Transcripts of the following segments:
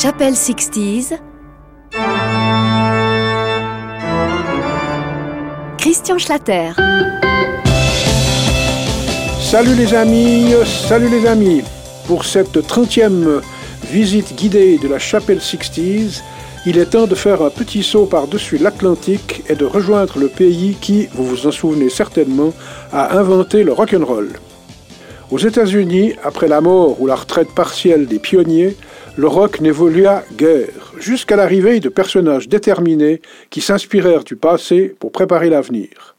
Chapelle 60s. Christian Schlatter. Salut les amis, salut les amis. Pour cette 30e visite guidée de la Chapelle 60s, il est temps de faire un petit saut par-dessus l'Atlantique et de rejoindre le pays qui, vous vous en souvenez certainement, a inventé le rock'n'roll. Aux États-Unis, après la mort ou la retraite partielle des pionniers, le rock n'évolua guère, jusqu'à l'arrivée de personnages déterminés qui s'inspirèrent du passé pour préparer l'avenir.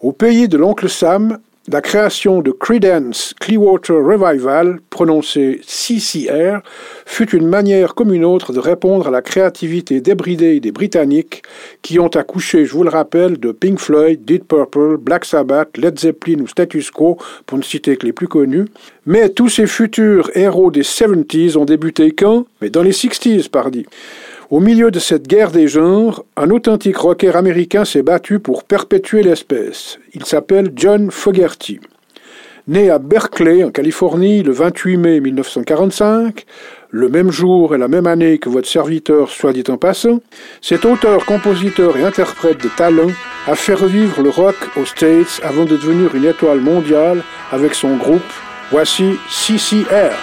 Au pays de l'oncle Sam, la création de Credence Clearwater Revival, prononcée CCR, fut une manière comme une autre de répondre à la créativité débridée des Britanniques qui ont accouché, je vous le rappelle, de Pink Floyd, Deep Purple, Black Sabbath, Led Zeppelin ou Status Quo, pour ne citer que les plus connus. Mais tous ces futurs héros des 70s ont débuté quand? Mais dans les 60s, pardi. Au milieu de cette guerre des genres, un authentique rocker américain s'est battu pour perpétuer l'espèce. Il s'appelle John Fogerty. Né à Berkeley, en Californie, le 28 mai 1945, le même jour et la même année que votre serviteur, soit dit en passant, cet auteur, compositeur et interprète de talent a fait revivre le rock aux States avant de devenir une étoile mondiale avec son groupe. Voici CCR.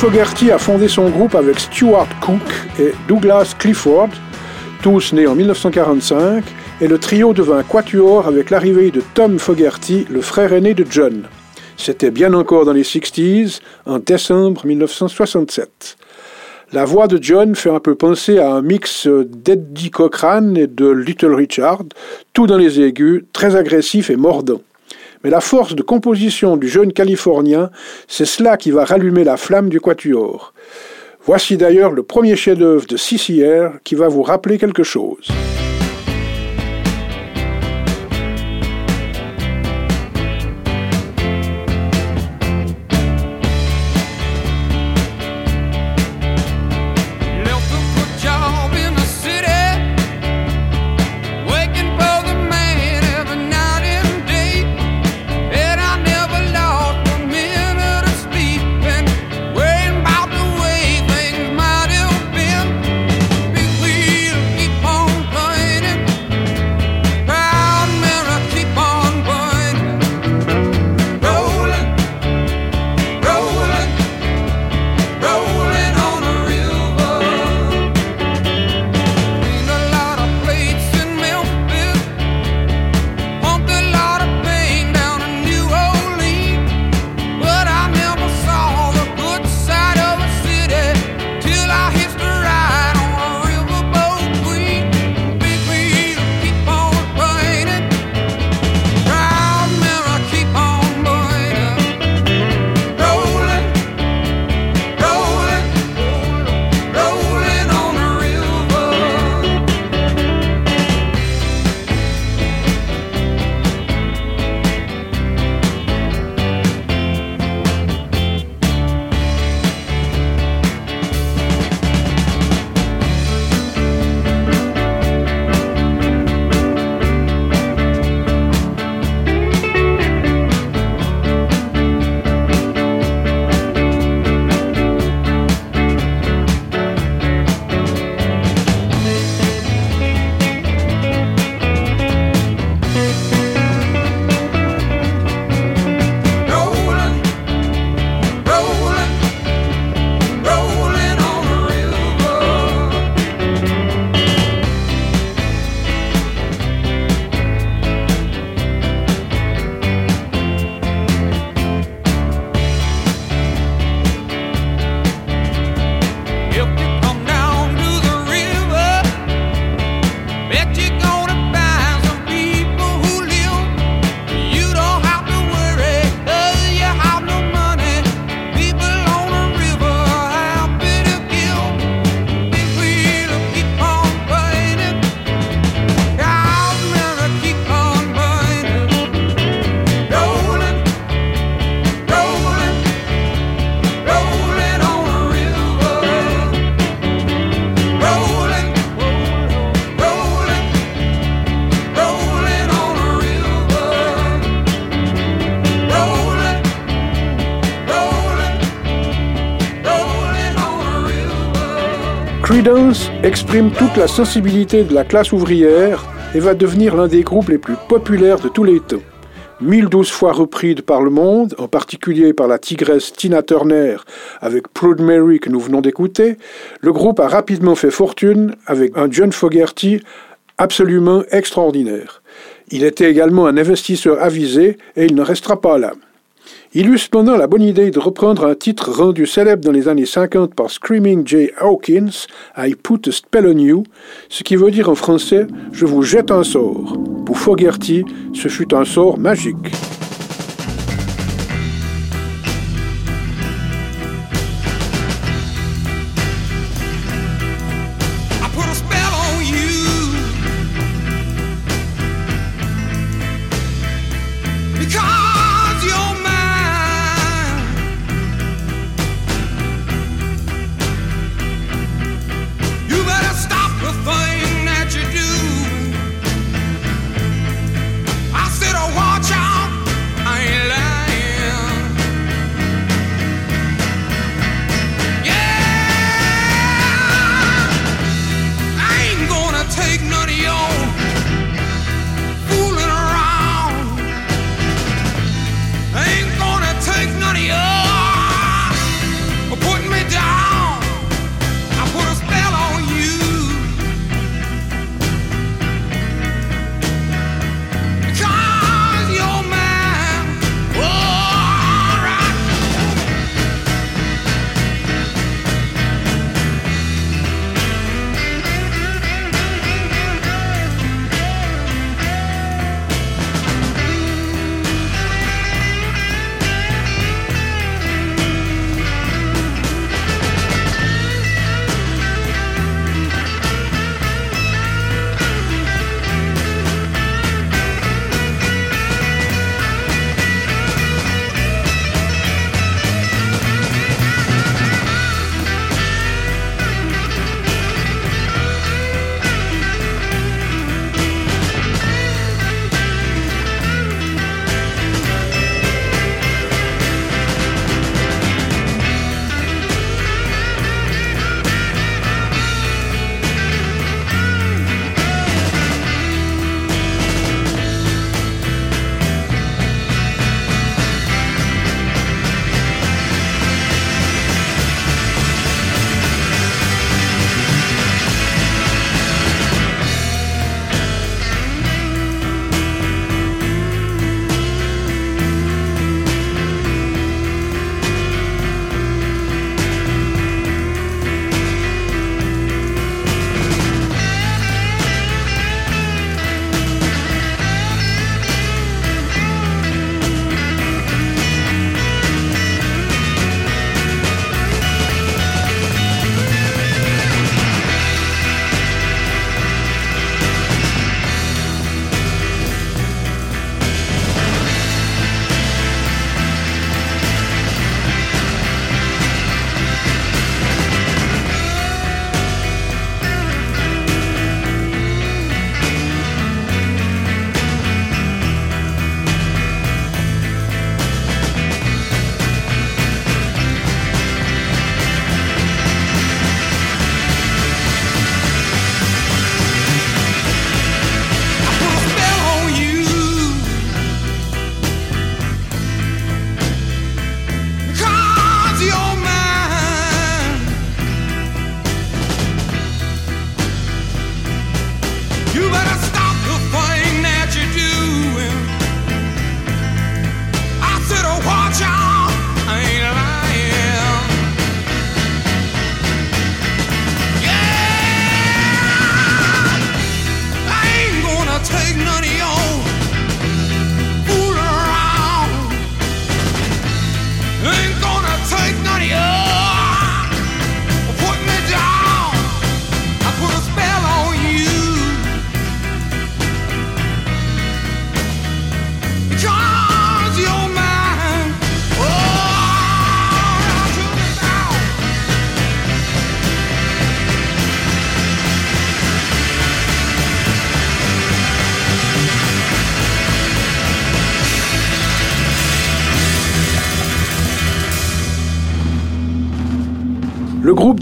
Fogerty a fondé son groupe avec Stuart Cook et Douglas Clifford, tous nés en 1945, et le trio devint quatuor avec l'arrivée de Tom Fogerty, le frère aîné de John. C'était bien encore dans les 60s, en décembre 1967. La voix de John fait un peu penser à un mix d'Eddie Cochran et de Little Richard, tout dans les aigus, très agressif et mordant. Mais la force de composition du jeune Californien, c'est cela qui va rallumer la flamme du quatuor. Voici d'ailleurs le premier chef-d'œuvre de CCR qui va vous rappeler quelque chose. Exprime toute la sensibilité de la classe ouvrière et va devenir l'un des groupes les plus populaires de tous les temps. 1012 fois repris par le monde, en particulier par la tigresse Tina Turner avec Proud Mary que nous venons d'écouter, le groupe a rapidement fait fortune avec un John Fogerty absolument extraordinaire. Il était également un investisseur avisé et il ne restera pas là. Il eut cependant la bonne idée de reprendre un titre rendu célèbre dans les années 50 par Screaming Jay Hawkins, I Put a Spell on You, ce qui veut dire en français Je vous jette un sort. Pour Fogerty, ce fut un sort magique.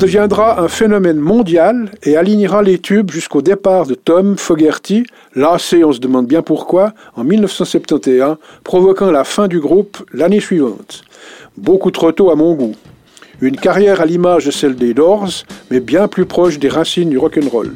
Deviendra un phénomène mondial et alignera les tubes jusqu'au départ de Tom Fogerty, lassé, on se demande bien pourquoi, en 1971, provoquant la fin du groupe l'année suivante. Beaucoup trop tôt à mon goût. Une carrière à l'image de celle des Doors, mais bien plus proche des racines du rock'n'roll.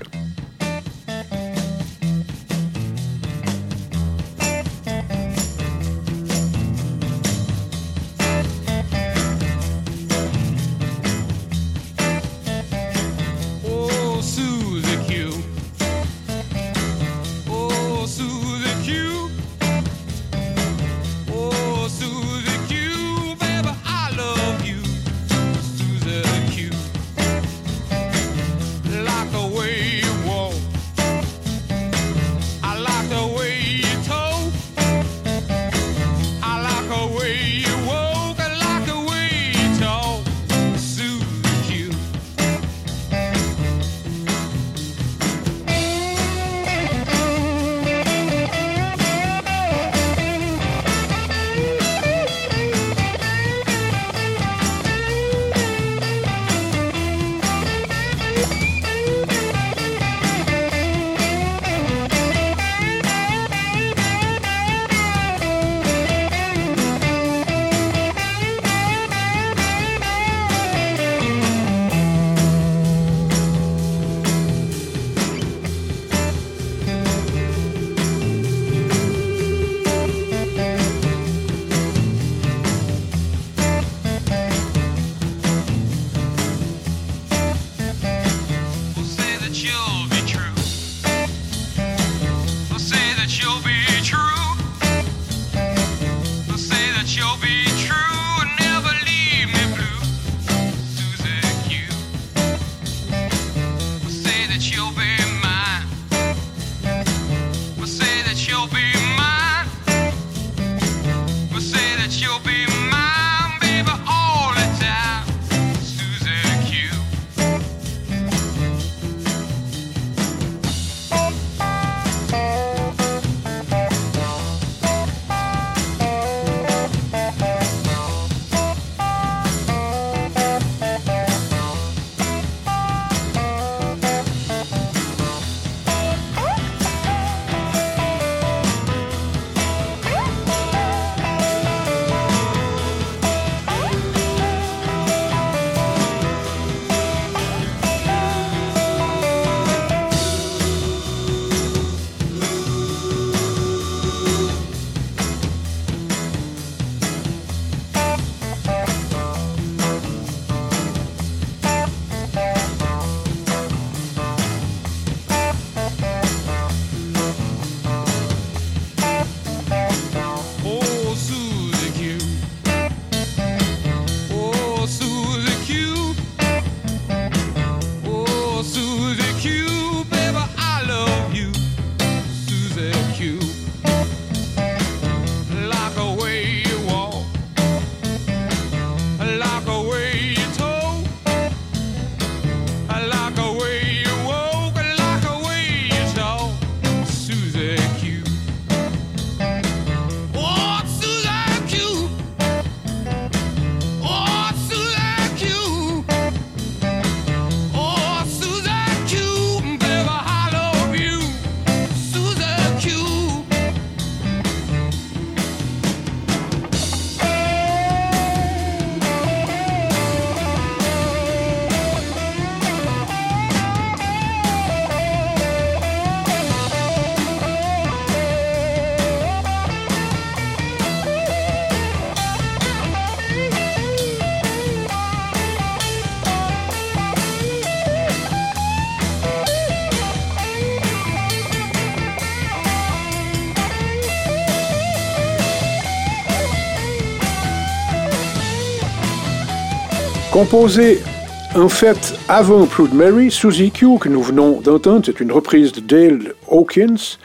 Composé en fait avant Proud Mary, Suzy Q, que nous venons d'entendre, c'est une reprise de Dale Hawkins.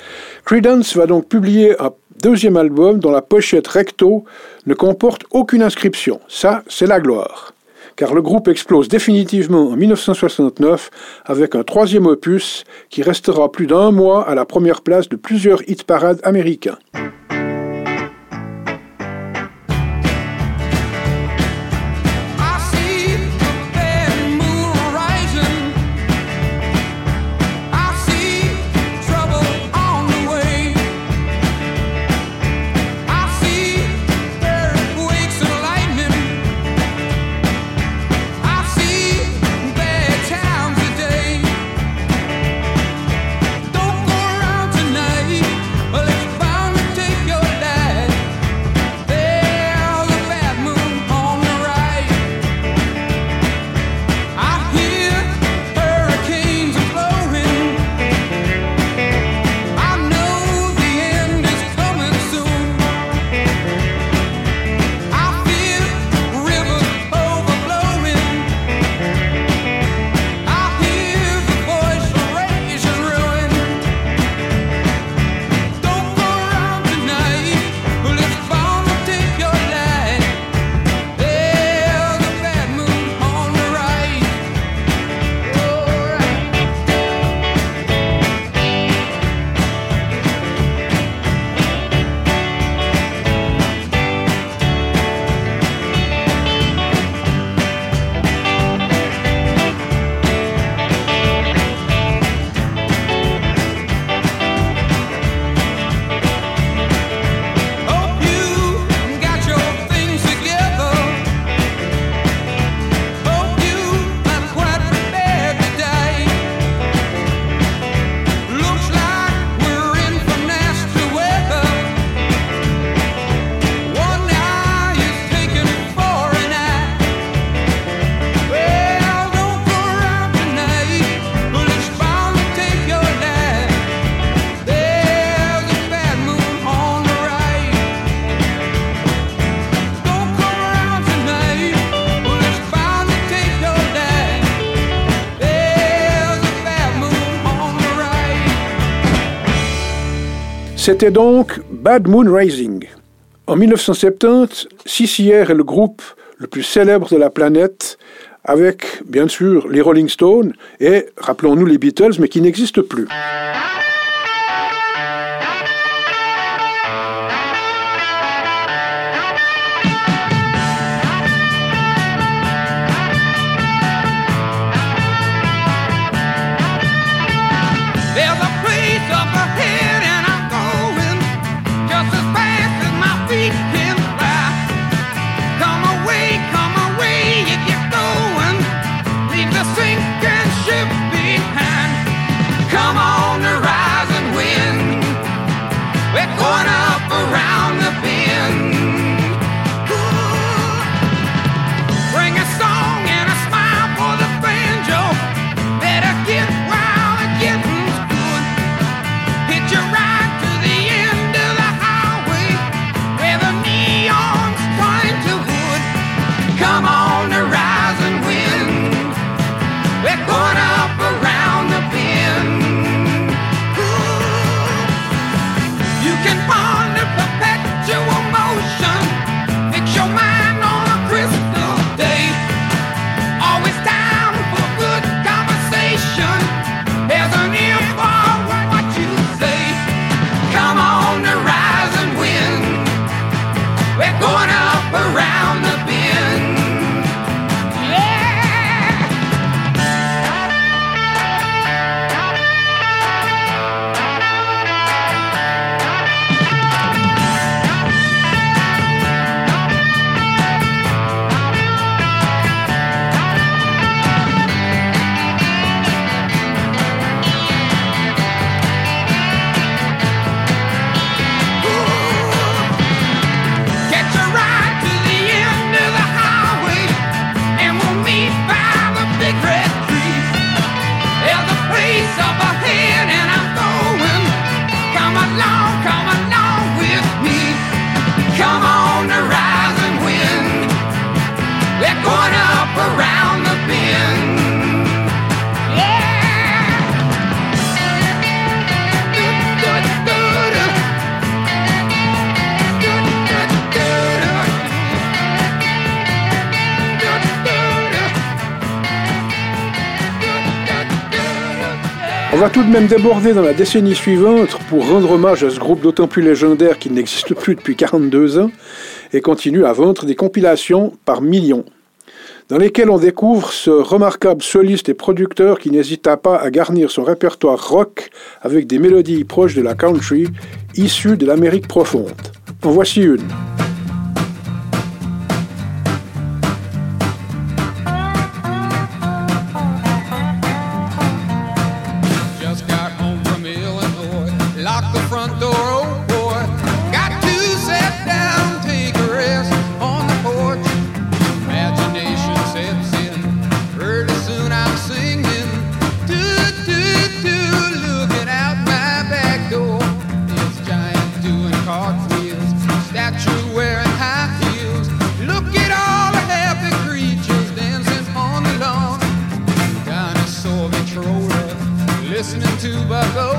Credence va donc publier un deuxième album dont la pochette recto ne comporte aucune inscription. Ça, c'est la gloire. Car le groupe explose définitivement en 1969 avec un troisième opus qui restera plus d'un mois à la première place de plusieurs hit parades américains. C'était donc Bad Moon Rising. En 1970, CCR est le groupe le plus célèbre de la planète, avec bien sûr les Rolling Stones et, rappelons-nous, les Beatles, mais qui n'existent plus. On va tout de même déborder dans la décennie suivante pour rendre hommage à ce groupe d'autant plus légendaire qu'il n'existe plus depuis 42 ans et continue à vendre des compilations par millions, dans lesquelles on découvre ce remarquable soliste et producteur qui n'hésita pas à garnir son répertoire rock avec des mélodies proches de la country issues de l'Amérique profonde. En voici une. struggle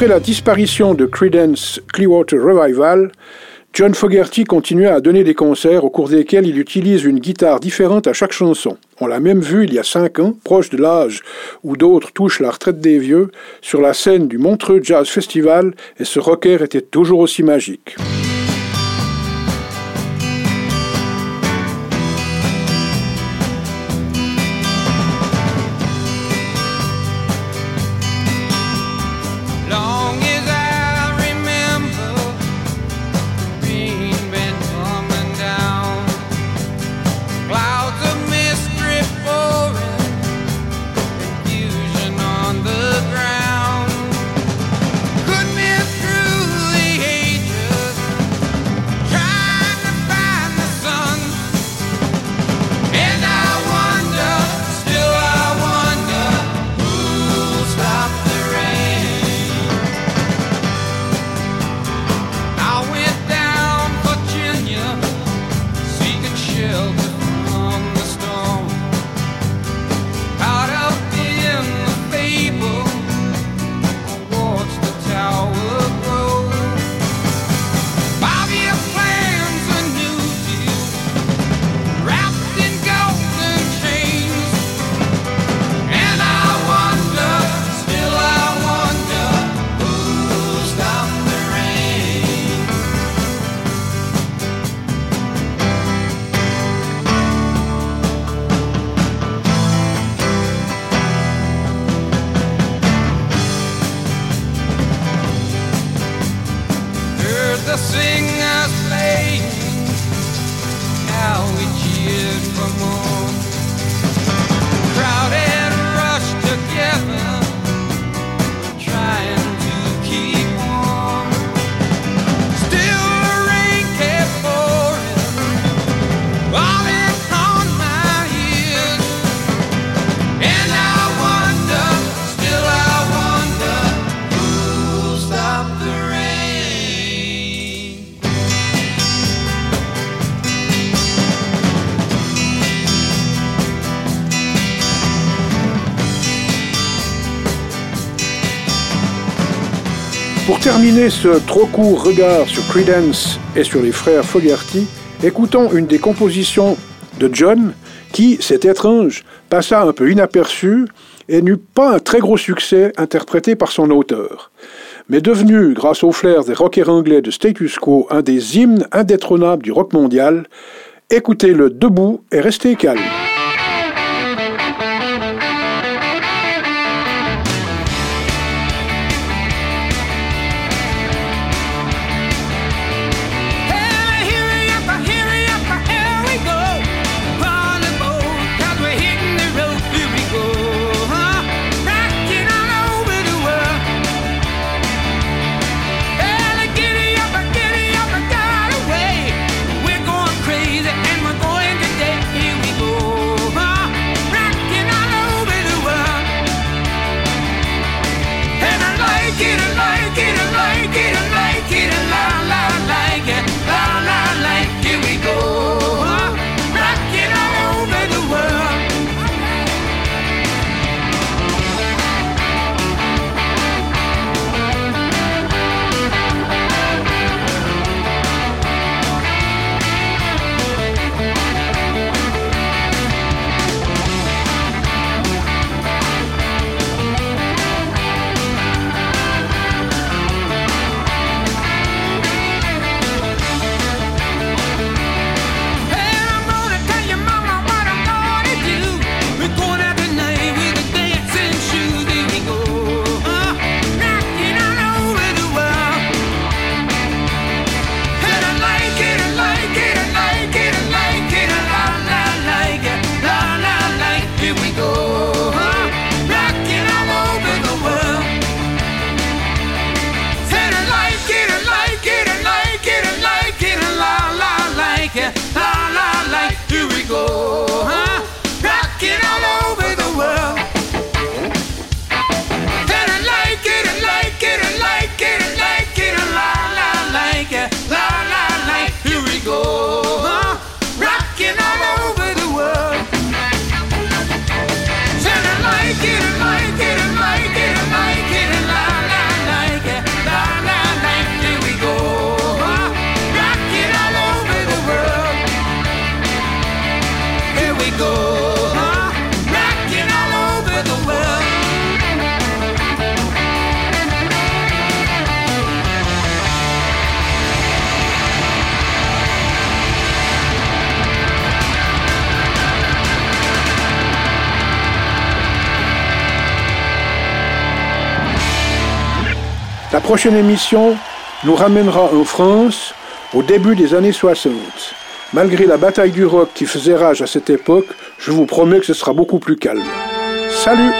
Après la disparition de Credence Clearwater Revival, John Fogerty continue à donner des concerts au cours desquels il utilise une guitare différente à chaque chanson. On l'a même vu il y a cinq ans, proche de l'âge où d'autres touchent la retraite des vieux, sur la scène du Montreux Jazz Festival, et ce rocker était toujours aussi magique. Ce trop court regard sur Credence et sur les frères Fogerty, écoutons une des compositions de John qui, c'est étrange, passa un peu inaperçu et n'eut pas un très gros succès interprété par son auteur, mais devenu, grâce aux flair des rockers anglais de Status Quo, un des hymnes indétrônables du rock mondial, écoutez-le debout et restez calme. Prochaine émission nous ramènera en France au début des années 60. Malgré la bataille du rock qui faisait rage à cette époque, je vous promets que ce sera beaucoup plus calme. Salut